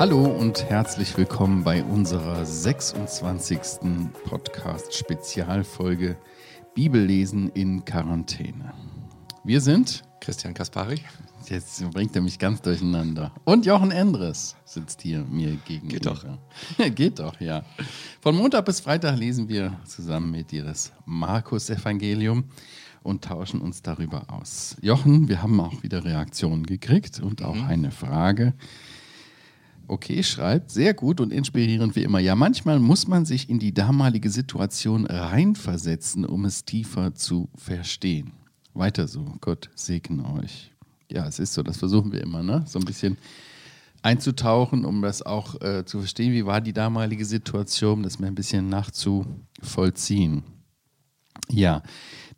Hallo und herzlich willkommen bei unserer 26. Podcast-Spezialfolge Bibellesen in Quarantäne. Wir sind Christian Kaspari. Jetzt bringt er mich ganz durcheinander. Und Jochen Endres sitzt hier mir gegenüber. Geht doch. Geht doch, ja. Von Montag bis Freitag lesen wir zusammen mit dir das Markus-Evangelium und tauschen uns darüber aus. Jochen, wir haben auch wieder Reaktionen gekriegt und auch Mhm. eine Frage. Okay, schreibt, sehr gut und inspirierend wie immer. Ja, manchmal muss man sich in die damalige Situation reinversetzen, um es tiefer zu verstehen. Weiter so, Gott segne euch. Ja, es ist so, das versuchen wir immer, ne? So ein bisschen einzutauchen, um das auch äh, zu verstehen, wie war die damalige Situation, das mir ein bisschen nachzuvollziehen. Ja,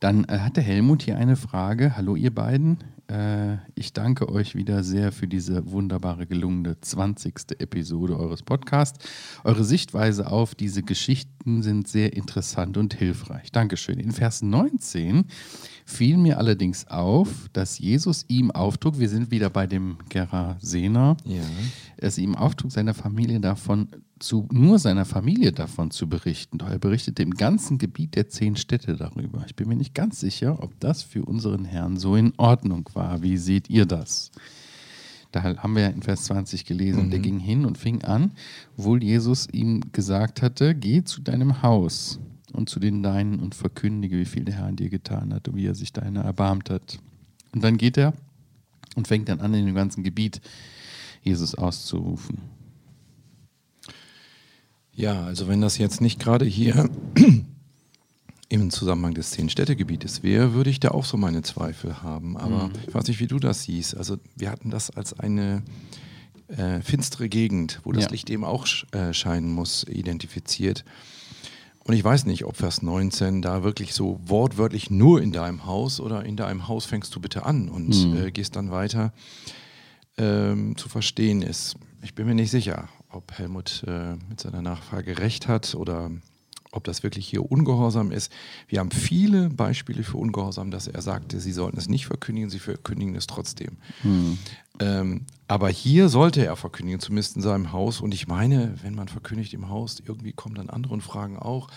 dann äh, hat der Helmut hier eine Frage. Hallo ihr beiden. Äh, ich danke euch wieder sehr für diese wunderbare gelungene 20. Episode eures Podcasts. Eure Sichtweise auf diese Geschichten sind sehr interessant und hilfreich. Dankeschön. In Vers 19 fiel mir allerdings auf, dass Jesus ihm auftrug, wir sind wieder bei dem Gerasener, Ja. es ihm auftrug, seiner Familie davon zu, nur seiner Familie davon zu berichten. Doch er berichtete im ganzen Gebiet der zehn Städte darüber. Ich bin mir nicht ganz sicher, ob das für unseren Herrn so in Ordnung war. Wie seht ihr das? Da haben wir ja in Vers 20 gelesen, der ging hin und fing an, obwohl Jesus ihm gesagt hatte, geh zu deinem Haus und zu den Deinen und verkündige, wie viel der Herr an dir getan hat und wie er sich deiner erbarmt hat. Und dann geht er und fängt dann an, in dem ganzen Gebiet Jesus auszurufen. Ja, also wenn das jetzt nicht gerade hier im Zusammenhang des Zehn-Städtegebietes wäre, würde ich da auch so meine Zweifel haben. Aber ich weiß nicht, wie du das siehst. Also wir hatten das als eine äh, finstere Gegend, wo das Ja. Licht eben auch äh, scheinen muss, identifiziert. Und ich weiß nicht, ob Vers 19 da wirklich so wortwörtlich nur in deinem Haus oder in deinem Haus fängst du bitte an und Mhm. äh, gehst dann weiter ähm, zu verstehen ist. Ich bin mir nicht sicher, ob Helmut äh, mit seiner Nachfrage recht hat oder ob das wirklich hier Ungehorsam ist. Wir haben viele Beispiele für Ungehorsam, dass er sagte, sie sollten es nicht verkündigen, sie verkündigen es trotzdem. Ähm, aber hier sollte er verkündigen, zumindest in seinem Haus. Und ich meine, wenn man verkündigt im Haus, irgendwie kommen dann andere und fragen auch.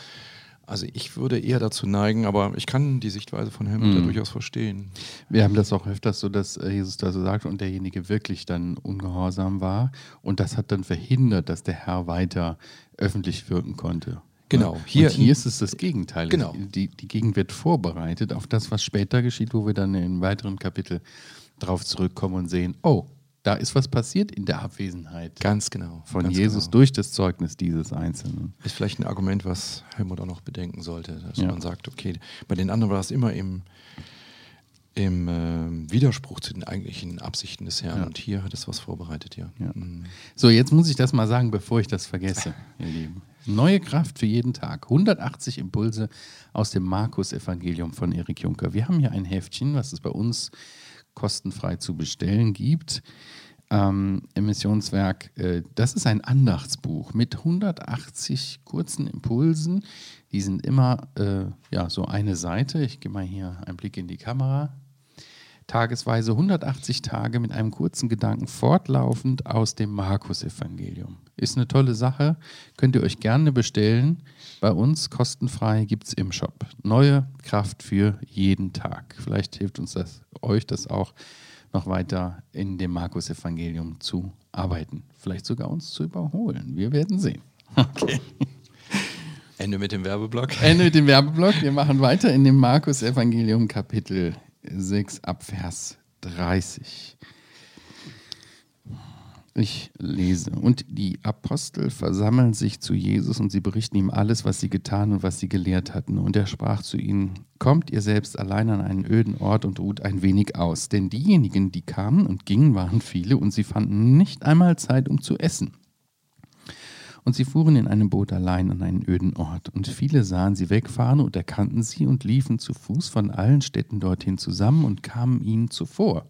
Also ich würde eher dazu neigen, aber ich kann die Sichtweise von Helmut ja durchaus verstehen. Wir haben das auch öfters so, dass äh, Jesus da so sagt und derjenige wirklich dann ungehorsam war. Und das hat dann verhindert, dass der Herr weiter öffentlich wirken konnte. Genau. Hier, und hier ist es das Gegenteil. Genau. Die, die Gegend wird vorbereitet auf das, was später geschieht, wo wir dann in weiteren Kapitel drauf zurückkommen und sehen, oh, da ist was passiert in der Abwesenheit Ganz genau. von ganz Jesus genau. durch das Zeugnis dieses Einzelnen. Ist vielleicht ein Argument, was Helmut auch noch bedenken sollte, dass Ja. man sagt, okay, bei den anderen war es immer im, im ähm, Widerspruch zu den eigentlichen Absichten des Herrn Ja. und hier hat es was vorbereitet, ja. Ja. Mhm. So, jetzt muss ich das mal sagen, bevor ich das vergesse, ihr Lieben. Neue Kraft für jeden Tag. 180 Impulse aus dem Markus-Evangelium von Erik Juncker. Wir haben hier ein Heftchen, was es bei uns kostenfrei zu bestellen gibt. Ähm, Im Missionswerk. Äh, das ist ein Andachtsbuch mit 180 kurzen Impulsen. Die sind immer äh, ja, so eine Seite. Ich gebe mal hier einen Blick in die Kamera tagesweise 180 Tage mit einem kurzen Gedanken fortlaufend aus dem Markus-Evangelium. Ist eine tolle Sache, könnt ihr euch gerne bestellen. Bei uns kostenfrei gibt es im Shop. Neue Kraft für jeden Tag. Vielleicht hilft uns das, euch das auch noch weiter in dem Markus-Evangelium zu arbeiten. Vielleicht sogar uns zu überholen. Wir werden sehen. Okay. Ende mit dem Werbeblock. Ende mit dem Werbeblock. Wir machen weiter in dem Markus-Evangelium Kapitel 6 ab Vers 30. Ich lese. Und die Apostel versammeln sich zu Jesus und sie berichten ihm alles, was sie getan und was sie gelehrt hatten. Und er sprach zu ihnen, kommt ihr selbst allein an einen öden Ort und ruht ein wenig aus. Denn diejenigen, die kamen und gingen, waren viele und sie fanden nicht einmal Zeit, um zu essen. Und sie fuhren in einem Boot allein an einen öden Ort. Und viele sahen sie wegfahren und erkannten sie und liefen zu Fuß von allen Städten dorthin zusammen und kamen ihnen zuvor.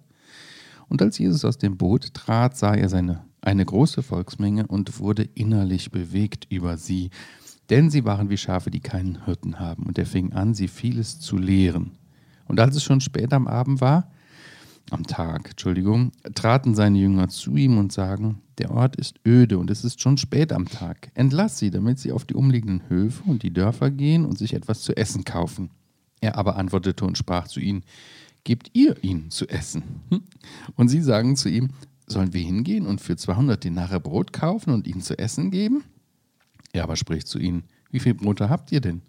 Und als Jesus aus dem Boot trat, sah er seine, eine große Volksmenge und wurde innerlich bewegt über sie, denn sie waren wie Schafe, die keinen Hirten haben. Und er fing an, sie vieles zu lehren. Und als es schon spät am Abend war, am Tag, Entschuldigung, traten seine Jünger zu ihm und sagen, der Ort ist öde und es ist schon spät am Tag. Entlass sie, damit sie auf die umliegenden Höfe und die Dörfer gehen und sich etwas zu essen kaufen. Er aber antwortete und sprach zu ihnen, gebt ihr ihnen zu essen. Und sie sagen zu ihm, sollen wir hingehen und für 200 Denare Brot kaufen und ihnen zu essen geben? Er aber spricht zu ihnen, wie viel Brote habt ihr denn?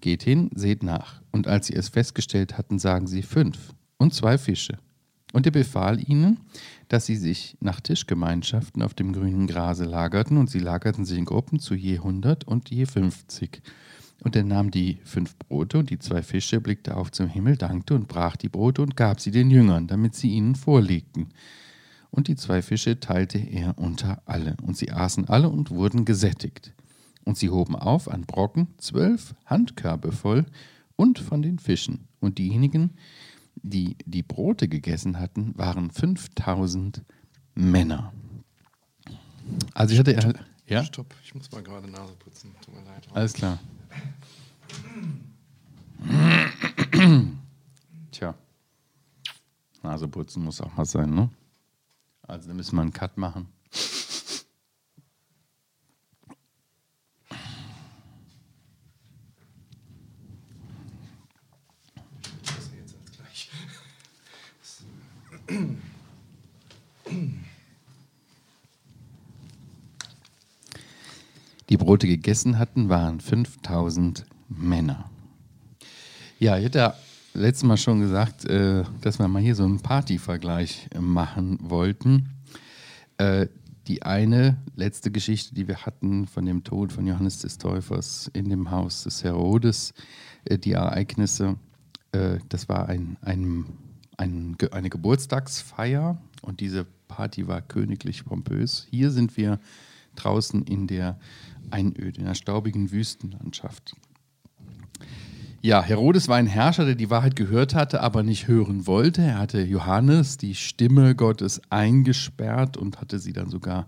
Geht hin, seht nach. Und als sie es festgestellt hatten, sagen sie fünf und zwei Fische. Und er befahl ihnen, dass sie sich nach Tischgemeinschaften auf dem grünen Grase lagerten, und sie lagerten sich in Gruppen zu je hundert und je fünfzig. Und er nahm die fünf Brote und die zwei Fische, blickte auf zum Himmel, dankte und brach die Brote und gab sie den Jüngern, damit sie ihnen vorlegten. Und die zwei Fische teilte er unter alle, und sie aßen alle und wurden gesättigt. Und sie hoben auf an Brocken zwölf Handkörbe voll und von den Fischen. Und diejenigen, die die Brote gegessen hatten, waren 5000 Männer. Also ich hatte ja. ja? Stopp, ich muss mal gerade Nase putzen. Tut mir leid. Alles klar. Tja. Nase putzen muss auch mal sein, ne? Also da müssen wir einen Cut machen. Die Brote gegessen hatten, waren 5000 Männer. Ja, ich hätte ja letztes Mal schon gesagt, äh, dass wir mal hier so einen Partyvergleich machen wollten. Äh, die eine letzte Geschichte, die wir hatten von dem Tod von Johannes des Täufers in dem Haus des Herodes, äh, die Ereignisse, das war ein, ein ein, eine Geburtstagsfeier und diese Party war königlich pompös. Hier sind wir draußen in der Einöde, in der staubigen Wüstenlandschaft. Ja, Herodes war ein Herrscher, der die Wahrheit gehört hatte, aber nicht hören wollte. Er hatte Johannes, die Stimme Gottes, eingesperrt und hatte sie dann sogar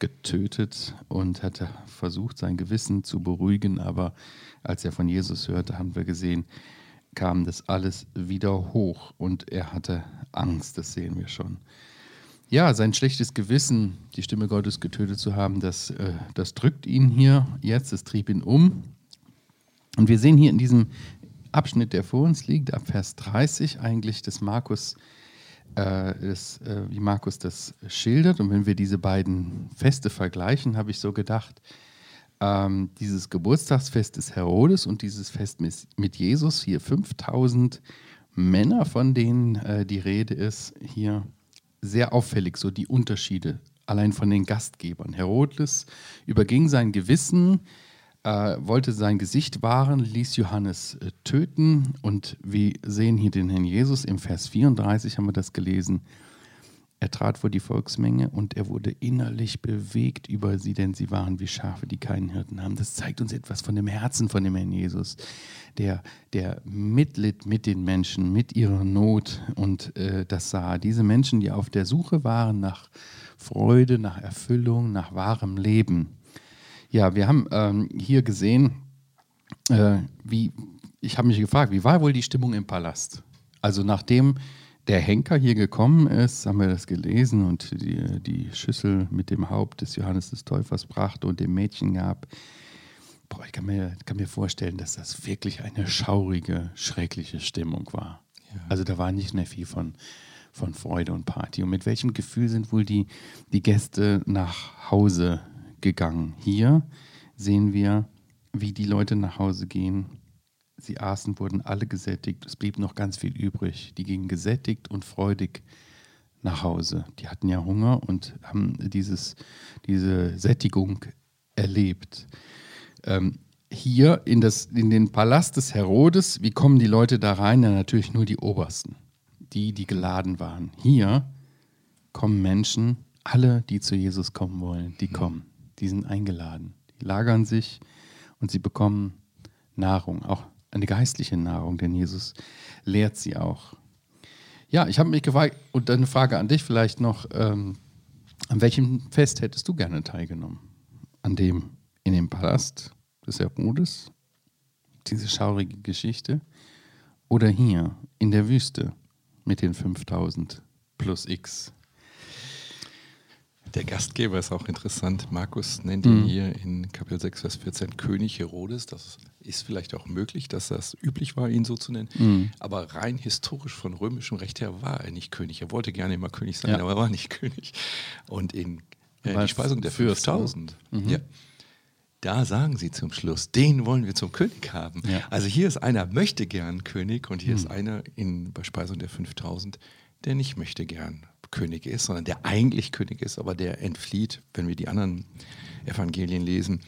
getötet und hatte versucht, sein Gewissen zu beruhigen. Aber als er von Jesus hörte, haben wir gesehen, kam das alles wieder hoch und er hatte Angst, das sehen wir schon. Ja, sein schlechtes Gewissen, die Stimme Gottes getötet zu haben, das, äh, das drückt ihn hier jetzt, es trieb ihn um. Und wir sehen hier in diesem Abschnitt, der vor uns liegt, ab Vers 30 eigentlich des Markus, äh, des, äh, wie Markus das schildert. Und wenn wir diese beiden Feste vergleichen, habe ich so gedacht, ähm, dieses Geburtstagsfest des Herodes und dieses Fest mit Jesus, hier 5000 Männer, von denen äh, die Rede ist, hier sehr auffällig, so die Unterschiede allein von den Gastgebern. Herodes überging sein Gewissen, äh, wollte sein Gesicht wahren, ließ Johannes äh, töten und wir sehen hier den Herrn Jesus im Vers 34, haben wir das gelesen. Er trat vor die Volksmenge und er wurde innerlich bewegt über sie, denn sie waren wie Schafe, die keinen Hirten haben. Das zeigt uns etwas von dem Herzen von dem Herrn Jesus, der, der mitlitt mit den Menschen, mit ihrer Not und äh, das sah. Diese Menschen, die auf der Suche waren nach Freude, nach Erfüllung, nach wahrem Leben. Ja, wir haben ähm, hier gesehen, äh, wie, ich habe mich gefragt, wie war wohl die Stimmung im Palast? Also nachdem der Henker hier gekommen ist, haben wir das gelesen und die, die Schüssel mit dem Haupt des Johannes des Täufers brachte und dem Mädchen gab. Boah, ich kann mir, kann mir vorstellen, dass das wirklich eine schaurige, schreckliche Stimmung war. Ja. Also da war nicht mehr viel von, von Freude und Party. Und mit welchem Gefühl sind wohl die, die Gäste nach Hause gegangen? Hier sehen wir, wie die Leute nach Hause gehen Sie aßen, wurden alle gesättigt. Es blieb noch ganz viel übrig. Die gingen gesättigt und freudig nach Hause. Die hatten ja Hunger und haben dieses, diese Sättigung erlebt. Ähm, hier in, das, in den Palast des Herodes, wie kommen die Leute da rein? Ja, natürlich nur die Obersten, die, die geladen waren. Hier kommen Menschen, alle, die zu Jesus kommen wollen, die mhm. kommen. Die sind eingeladen. Die lagern sich und sie bekommen Nahrung, auch eine geistliche Nahrung, denn Jesus lehrt sie auch. Ja, ich habe mich gefragt, und eine Frage an dich vielleicht noch, ähm, an welchem Fest hättest du gerne teilgenommen? An dem in dem Palast des Herodes, diese schaurige Geschichte, oder hier in der Wüste, mit den 5000 plus X. Der Gastgeber ist auch interessant. Markus nennt ihn hier in Kapitel 6, Vers 14 König Herodes. Das ist vielleicht auch möglich, dass das üblich war, ihn so zu nennen. Aber rein historisch von römischem Recht her war er nicht König. Er wollte gerne immer König sein, Ja. aber er war nicht König. Und in äh, die Speisung der Fürst, ne? 5000, ja, da sagen sie zum Schluss, den wollen wir zum König haben. Ja. Also hier ist einer möchte gern König und hier ist einer in bei Speisung der 5000, der nicht möchte gern König ist, sondern der eigentlich König ist, aber der entflieht, wenn wir die anderen Evangelien lesen,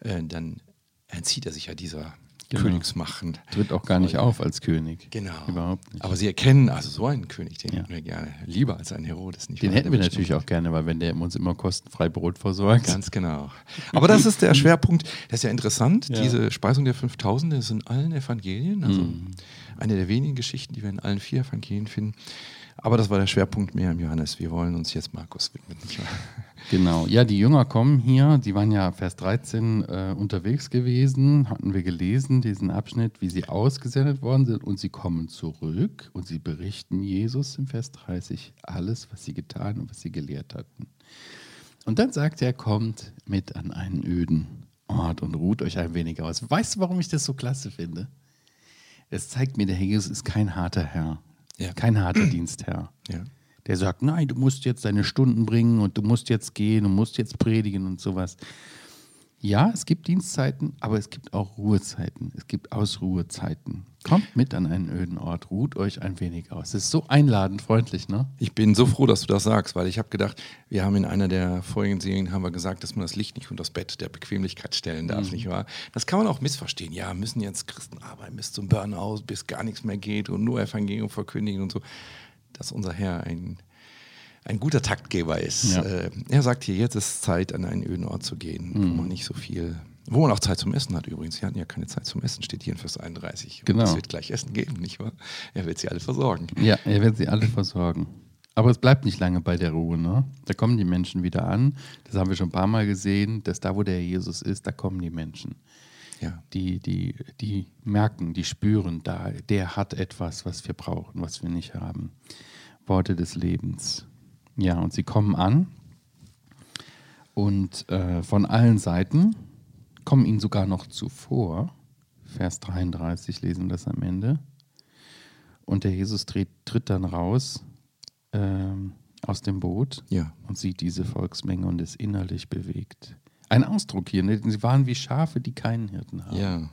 äh, dann entzieht er sich ja dieser Genau. Königsmachen. Tritt auch gar nicht auf als König. Genau. Überhaupt nicht. Aber sie erkennen, also so einen König, den Ja. hätten wir gerne. Lieber als einen Herodes. Nicht Den hätten wir natürlich auch gerne, weil wenn der uns immer kostenfrei Brot versorgt. Ganz genau. Aber das ist der Schwerpunkt. Das ist ja interessant. Ja. Diese Speisung der 5000 ist in allen Evangelien. Also Mhm. eine der wenigen Geschichten, die wir in allen vier Evangelien finden. Aber das war der Schwerpunkt mehr im Johannes. Wir wollen uns jetzt Markus widmen. Genau. Ja, die Jünger kommen hier, die waren ja Vers 13 äh, unterwegs gewesen, hatten wir gelesen, diesen Abschnitt, wie sie ausgesendet worden sind und sie kommen zurück und sie berichten Jesus im Vers 30 alles, was sie getan und was sie gelehrt hatten. Und dann sagt er, kommt mit an einen öden Ort und ruht euch ein wenig aus. Weißt du, warum ich das so klasse finde? Es zeigt mir, der Herr Jesus ist kein harter Herr, Ja. kein harter Dienstherr Ja. der sagt, nein, du musst jetzt deine Stunden bringen und du musst jetzt gehen und musst jetzt predigen und sowas. Ja, es gibt Dienstzeiten, aber es gibt auch Ruhezeiten. Es gibt Ausruhezeiten. Kommt mit an einen öden Ort, ruht euch ein wenig aus. Es ist so einladend, freundlich, ne? Ich bin so froh, dass du das sagst, weil ich habe gedacht, wir haben in einer der vorigen Serien haben wir gesagt, dass man das Licht nicht unter das Bett der Bequemlichkeit stellen darf, nicht wahr? Das kann man auch missverstehen. Ja, müssen jetzt Christen arbeiten bis zum Burnout, bis gar nichts mehr geht und nur Evangelium verkündigen und so. Dass unser Herr ein, ein guter Taktgeber ist. Ja. Äh, er sagt hier, jetzt ist Zeit, an einen öden Ort zu gehen, wo man nicht so viel, wo man auch Zeit zum Essen hat übrigens. Sie hatten ja keine Zeit zum Essen, steht hier in Vers 31. Und Genau. Es wird gleich Essen geben, nicht wahr? Er wird sie alle versorgen. Ja, er wird sie alle versorgen. Aber es bleibt nicht lange bei der Ruhe, ne? Da kommen die Menschen wieder an. Das haben wir schon ein paar Mal gesehen, dass da, wo der Jesus ist, da kommen die Menschen. Ja. die, die, die merken, die spüren, da, der hat etwas, was wir brauchen, was wir nicht haben. Worte des Lebens. Ja, und sie kommen an und äh, von allen Seiten kommen ihnen sogar noch zuvor. Vers 33 lesen wir das am Ende. Und der Jesus tritt, tritt dann raus ähm, aus dem Boot Ja. und sieht diese Volksmenge und ist innerlich bewegt. Ein Ausdruck hier, ne? sie waren wie Schafe, die keinen Hirten haben. Ja,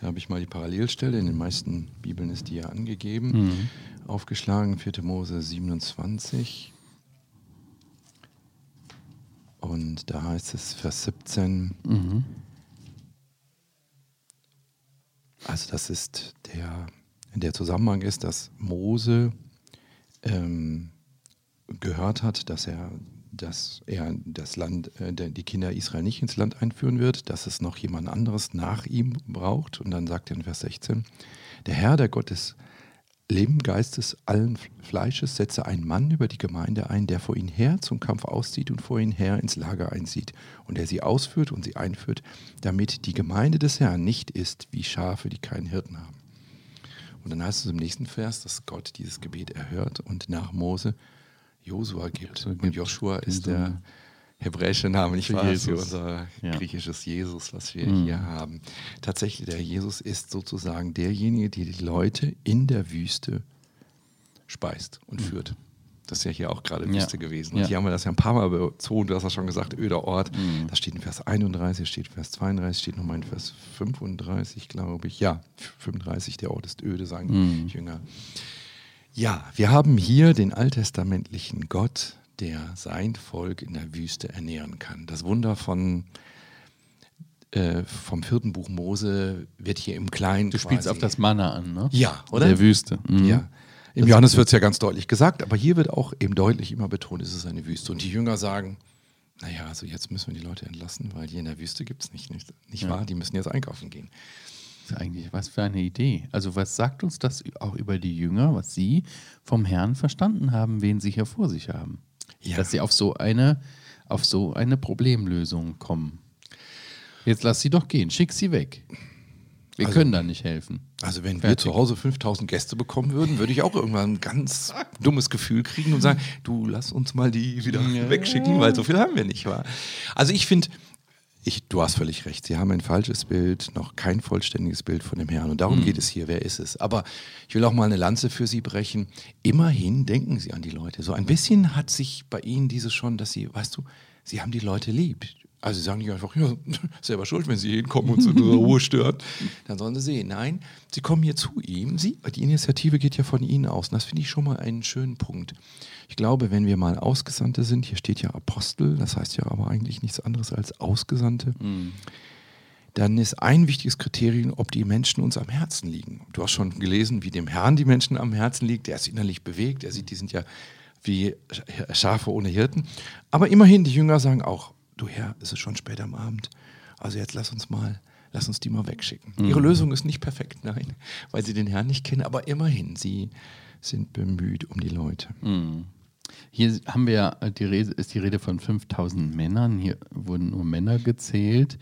da habe ich mal die Parallelstelle. In den meisten Bibeln ist die ja angegeben. Mhm. Aufgeschlagen, 4. Mose 27. Und da heißt es, Vers 17. Mhm. Also, das ist der, der Zusammenhang ist, dass Mose ähm, gehört hat, dass er, dass er das Land, äh, die Kinder Israel nicht ins Land einführen wird, dass es noch jemand anderes nach ihm braucht. Und dann sagt er in Vers 16: Der Herr, der Gott des Lebengeistes allen Fleisches, setze einen Mann über die Gemeinde ein, der vor ihnen her zum Kampf auszieht und vor ihnen her ins Lager einzieht und der sie ausführt und sie einführt, damit die Gemeinde des Herrn nicht ist wie Schafe, die keinen Hirten haben. Und dann heißt es im nächsten Vers, dass Gott dieses Gebet erhört und nach Mose Josua gibt. Und Joshua ist der hebräische Name, nicht Für wahr? Jesus. unser Ja. griechisches Jesus, was wir Mhm. hier haben. Tatsächlich, der Jesus ist sozusagen derjenige, der die Leute in der Wüste speist und führt. Das ist ja hier auch gerade Mhm. Ja. Wüste gewesen. Und Ja. hier haben wir das ja ein paar Mal bezogen. Du hast ja schon gesagt, öder Ort. Mhm. Das steht in Vers 31, steht in Vers 32, steht nochmal in Vers 35, glaube ich. Ja, 35, der Ort ist öde, sagen Mhm. die Jünger. Ja, wir haben hier den alttestamentlichen Gott, der sein Volk in der Wüste ernähren kann. Das Wunder von, äh, vom vierten Buch Mose wird hier im Kleinen. Du spielst auf das Manna an, ne? Ja, oder? Der Wüste. Mhm. Ja. Im Johannes wird es ja ganz deutlich gesagt, aber hier wird auch eben deutlich immer betont, es ist eine Wüste. Und die Jünger sagen, naja, also jetzt müssen wir die Leute entlassen, weil hier in der Wüste gibt es nicht, nicht, nicht Ja. wahr? Die müssen jetzt einkaufen gehen. Das ist eigentlich was für eine Idee. Also was sagt uns das auch über die Jünger, was sie vom Herrn verstanden haben, wen sie hier vor sich haben? Ja. Dass sie auf so eine, auf so eine Problemlösung kommen. Jetzt lass sie doch gehen, schick sie weg. Wir Also- können da nicht helfen. Also wenn wir Fertig. zu Hause 5000 Gäste bekommen würden, würde ich auch irgendwann ein ganz dummes Gefühl kriegen und sagen, du lass uns mal die wieder Ja. wegschicken, weil so viel haben wir nicht. Wa? Also ich finde, ich, du hast völlig recht, sie haben ein falsches Bild, noch kein vollständiges Bild von dem Herrn. Und darum geht es hier, wer ist es? Aber ich will auch mal eine Lanze für Sie brechen. Immerhin denken Sie an die Leute. So ein bisschen hat sich bei Ihnen dieses schon, dass Sie, weißt du, Sie haben die Leute lieb. Also sie sagen nicht einfach, ja, selber schuld, wenn sie hinkommen und so in unserer Ruhe stören. Dann sollen sie sehen. Nein, sie kommen hier zu ihm. Sie, die Initiative geht ja von ihnen aus. Und das finde ich schon mal einen schönen Punkt. Ich glaube, wenn wir mal Ausgesandte sind, hier steht ja Apostel, das heißt ja aber eigentlich nichts anderes als Ausgesandte, dann ist ein wichtiges Kriterium, ob die Menschen uns am Herzen liegen. Du hast schon gelesen, wie dem Herrn die Menschen am Herzen liegt. Der ist innerlich bewegt. Er sieht, die sind ja wie Schafe ohne Hirten. Aber immerhin, die Jünger sagen auch, du Herr, es ist schon spät am Abend. Also jetzt lass uns mal, lass uns die mal wegschicken. Ihre Lösung ist nicht perfekt, nein, weil sie den Herrn nicht kennen. Aber immerhin, sie sind bemüht um die Leute. Hier haben wir ja, die Rede, ist die Rede von 5000 Männern. Hier wurden nur Männer gezählt.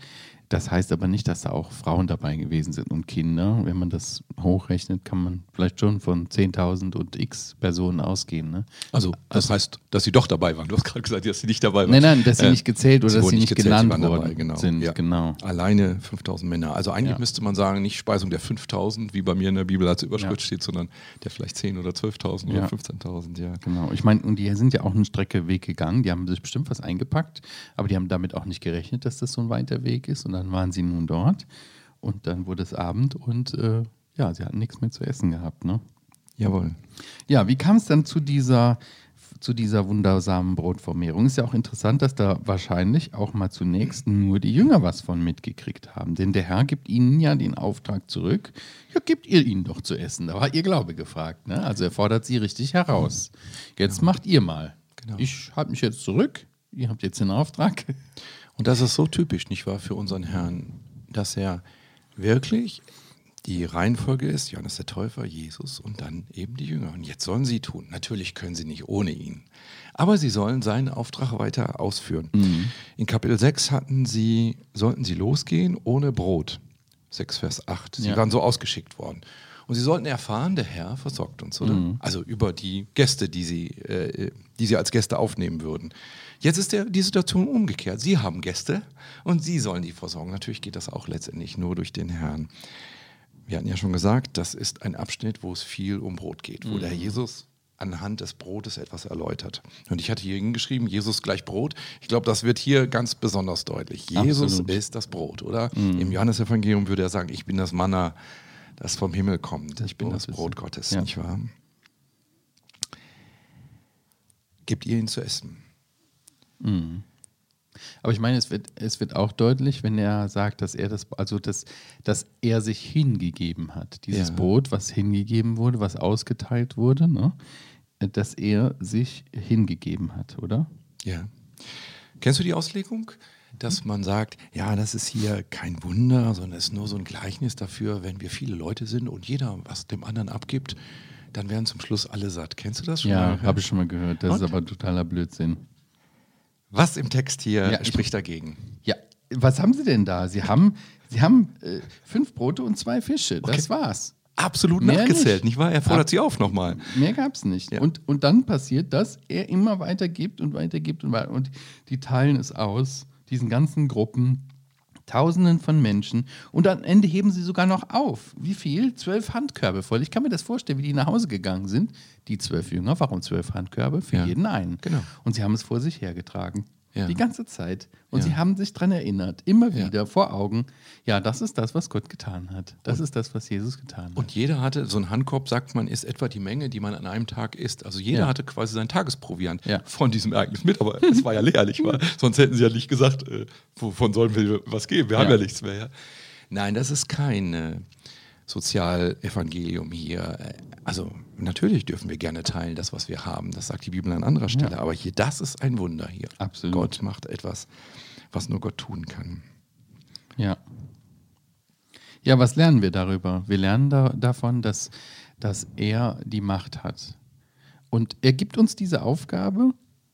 Das heißt aber nicht, dass da auch Frauen dabei gewesen sind und Kinder. Wenn man das hochrechnet, kann man vielleicht schon von 10.000 und x Personen ausgehen. Ne? Also, das heißt, dass sie doch dabei waren. Du hast gerade gesagt, dass sie nicht dabei waren. Nein, nein, dass sie Äh, nicht gezählt oder dass sie nicht gezählt, genannt waren dabei, worden genau. sind. Ja. Genau. Alleine 5000 Männer. Also eigentlich Ja. müsste man sagen, nicht Speisung der 5000, wie bei mir in der Bibel als Überschrift Ja. steht, sondern der vielleicht 10 oder 12.000 Ja. oder 15.000. Ja. Genau. Ich meine, und die sind ja auch eine Strecke Weg gegangen. Die haben sich bestimmt was eingepackt, aber die haben damit auch nicht gerechnet, dass das so ein weiter Weg ist. Und dann waren sie nun dort und dann wurde es Abend und äh, ja, sie hatten nichts mehr zu essen gehabt. Ne? Jawohl. Ja, wie kam es dann zu dieser, zu dieser wundersamen Brotvermehrung? Ist ja auch interessant, dass da wahrscheinlich auch mal zunächst nur die Jünger was von mitgekriegt haben. Denn der Herr gibt ihnen ja den Auftrag zurück. Ja, gebt ihr ihnen doch zu essen. Da war ihr Glaube gefragt. Ne? Also er fordert sie richtig heraus. Jetzt macht ihr mal. Genau. Ich halte mich jetzt zurück. Ihr habt jetzt den Auftrag. Und das ist so typisch, nicht wahr, für unseren Herrn, dass er wirklich die Reihenfolge ist, Johannes der Täufer, Jesus und dann eben die Jünger. Und jetzt sollen sie tun. Natürlich können sie nicht ohne ihn. Aber sie sollen seinen Auftrag weiter ausführen. In Kapitel 6 hatten sie, sollten sie losgehen ohne Brot. 6 Vers 8. Sie Ja. waren so ausgeschickt worden. Und sie sollten erfahren, der Herr versorgt uns, oder? Also über die Gäste, die sie, äh, die sie als Gäste aufnehmen würden. Jetzt ist der, die Situation umgekehrt. Sie haben Gäste und sie sollen die versorgen. Natürlich geht das auch letztendlich nur durch den Herrn. Wir hatten ja schon gesagt, das ist ein Abschnitt, wo es viel um Brot geht, wo der Herr Jesus anhand des Brotes etwas erläutert. Und ich hatte hier hingeschrieben, Jesus gleich Brot. Ich glaube, das wird hier ganz besonders deutlich. Jesus Absolut. ist das Brot, oder? Im Johannesevangelium würde er sagen, ich bin das Manna, das vom Himmel kommt. Das ich bin Brot das Brot Gottes, ja. nicht wahr? Gebt ihr ihn zu essen. Aber ich meine, es wird, es wird auch deutlich, wenn er sagt, dass er das, also dass, dass er sich hingegeben hat. Dieses Ja. Brot, was hingegeben wurde, was ausgeteilt wurde, ne? dass er sich hingegeben hat, oder? Ja. Kennst du die Auslegung? Dass man sagt, ja, das ist hier kein Wunder, sondern es ist nur so ein Gleichnis dafür, wenn wir viele Leute sind und jeder was dem anderen abgibt, dann werden zum Schluss alle satt. Kennst du das schon? Ja, habe ich schon mal gehört. Das ist Und? aber totaler Blödsinn. Was im Text hier Ja, ich- spricht dagegen? Ja, was haben Sie denn da? Sie haben, Sie haben äh, fünf Brote und zwei Fische. Das war's. Absolut Mehr nachgezählt, nicht. nicht wahr? Er fordert sie auf nochmal. Mehr gab es nicht. Ja. Und, und dann passiert das, er immer weiter gibt und weiter gibt und weiter. Und die teilen es aus, diesen ganzen Gruppen, Tausenden von Menschen. Und am Ende heben sie sogar noch auf. Wie viel? Zwölf Handkörbe voll. Ich kann mir das vorstellen, wie die nach Hause gegangen sind. Die zwölf Jünger, warum zwölf Handkörbe? Für Ja. jeden einen. Genau. Und sie haben es vor sich hergetragen. Ja. Die ganze Zeit. Und Ja. sie haben sich daran erinnert, immer Ja. wieder vor Augen. Ja, das ist das, was Gott getan hat. Das ist das, was Jesus getan hat. Und jeder hatte, so ein Handkorb, sagt man, ist etwa die Menge, die man an einem Tag isst. Also jeder Ja. hatte quasi sein Tagesproviant Ja. von diesem Ereignis mit, aber es war ja nicht wahr? Sonst hätten sie ja nicht gesagt, äh, wovon sollen wir was geben? Wir haben Ja. ja nichts mehr. Ja? Nein, das ist kein äh, Sozialevangelium hier. Äh, Also natürlich dürfen wir gerne teilen, das, was wir haben. Das sagt die Bibel an anderer Stelle. Aber hier, das ist ein Wunder hier. Absolut. Gott macht etwas, was nur Gott tun kann. Ja. Ja, was lernen wir darüber? Wir lernen da, davon, dass, dass er die Macht hat. Und er gibt uns diese Aufgabe.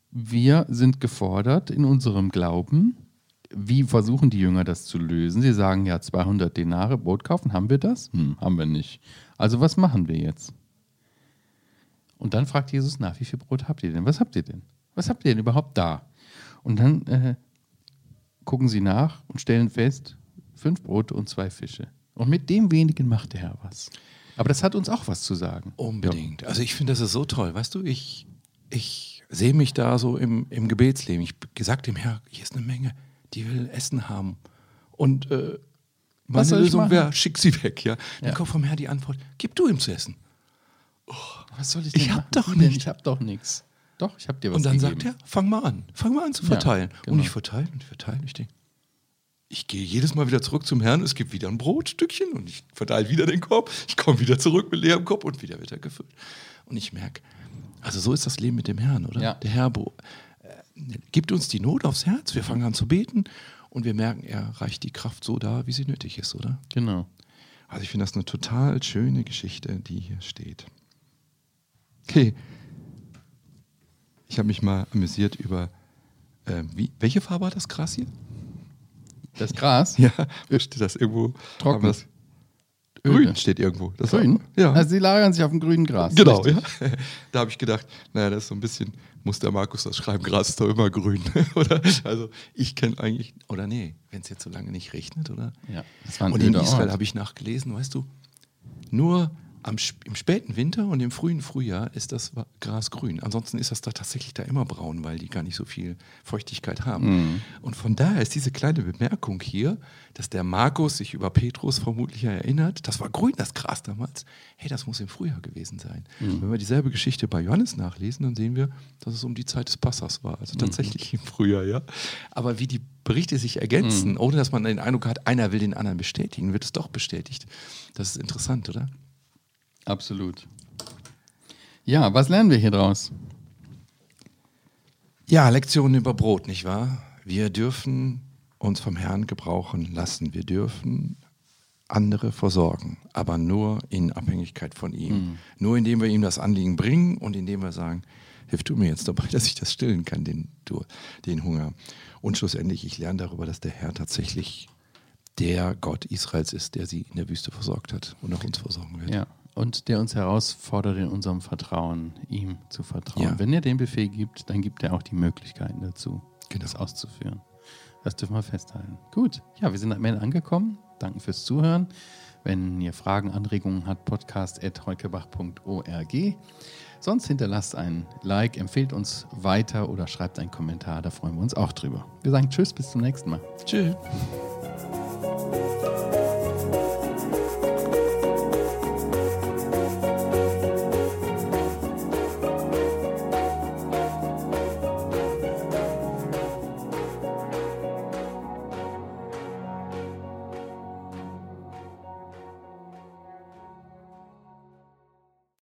Wir sind gefordert in unserem Glauben, wie versuchen die Jünger das zu lösen? Sie sagen ja, 200 Denare Brot kaufen, haben wir das? Hm, haben wir nicht. Also was machen wir jetzt? Und dann fragt Jesus nach, wie viel Brot habt ihr denn? Was habt ihr denn? Was habt ihr denn überhaupt da? Und dann äh, gucken sie nach und stellen fest, fünf Brote und zwei Fische. Und mit dem wenigen macht der Herr was. Aber das hat uns auch was zu sagen. Unbedingt. Also ich finde, das ist so toll. Weißt du, ich, ich sehe mich da so im, im Gebetsleben. Ich gesagt dem Herr, hier ist eine Menge, die will Essen haben. Und äh, Was meine soll ich Lösung wäre, schick sie weg. Ja? Dann Ja. kommt vom Herrn die Antwort, gib du ihm zu essen. Was soll ich Ich denn hab machen? doch Wie denn? nicht. Ich hab doch nichts. Doch, ich hab dir was Und dann gegeben. sagt er, fang mal an, fang mal an zu Ja, verteilen. Und genau. ich verteile und ich verteile. Ich denke, ich gehe jedes Mal wieder zurück zum Herrn, es gibt wieder ein Brotstückchen und ich verteile wieder den Korb. Ich komme wieder zurück mit leerem Korb und wieder wird er gefüllt. Und ich merke, also so ist das Leben mit dem Herrn, oder? Ja. Der Herr äh, gibt uns die Not aufs Herz, wir fangen an zu beten und wir merken, er reicht die Kraft so da, wie sie nötig ist, oder? Genau. Also ich finde das eine total schöne Geschichte, die hier steht. Okay. Ich habe mich mal amüsiert über, äh, wie, welche Farbe hat das Gras hier? Das Gras? Ja, steht das irgendwo? Trocken. Das, grün steht irgendwo. Das Grün? Ja. Also sie lagern sich auf dem grünen Gras. genau, Richtig. ja. Da habe ich gedacht, naja, das ist so ein bisschen, muss der Markus das schreiben, Gras ist doch immer grün, oder? Also ich kenne eigentlich, oder nee, wenn es jetzt so lange nicht regnet, oder? Ja, das war ein Und in Israel habe ich nachgelesen, weißt du, nur am, im späten Winter und im frühen Frühjahr ist das Gras grün. Ansonsten ist das da tatsächlich da immer braun, weil die gar nicht so viel Feuchtigkeit haben. Mhm. Und von daher ist diese kleine Bemerkung hier, dass der Markus sich über Petrus vermutlich erinnert, das war grün, das Gras damals. Hey, das muss im Frühjahr gewesen sein. Mhm. Wenn wir dieselbe Geschichte bei Johannes nachlesen, dann sehen wir, dass es um die Zeit des Passas war. Also tatsächlich im Frühjahr, ja. Aber wie die Berichte sich ergänzen, ohne dass man den Eindruck hat, einer will den anderen bestätigen, wird es doch bestätigt. Das ist interessant, oder? Absolut. Ja, was lernen wir hier draus? Ja, Lektionen über Brot, nicht wahr? Wir dürfen uns vom Herrn gebrauchen lassen. Wir dürfen andere versorgen, aber nur in Abhängigkeit von ihm. Nur indem wir ihm das Anliegen bringen und indem wir sagen, hilf du mir jetzt dabei, dass ich das stillen kann, den, den Hunger. Und schlussendlich, ich lerne darüber, dass der Herr tatsächlich der Gott Israels ist, der sie in der Wüste versorgt hat und auch uns versorgen wird. Ja. Und der uns herausfordert, in unserem Vertrauen ihm zu vertrauen. Ja. Wenn er den Befehl gibt, dann gibt er auch die Möglichkeiten dazu, Genau. das auszuführen. Das dürfen wir festhalten. Gut, ja, wir sind am Ende angekommen. Danke fürs Zuhören. Wenn ihr Fragen, Anregungen habt, podcast.heukebach.org. Sonst hinterlasst ein Like, empfehlt uns weiter oder schreibt einen Kommentar, da freuen wir uns auch drüber. Wir sagen Tschüss, bis zum nächsten Mal. Tschüss.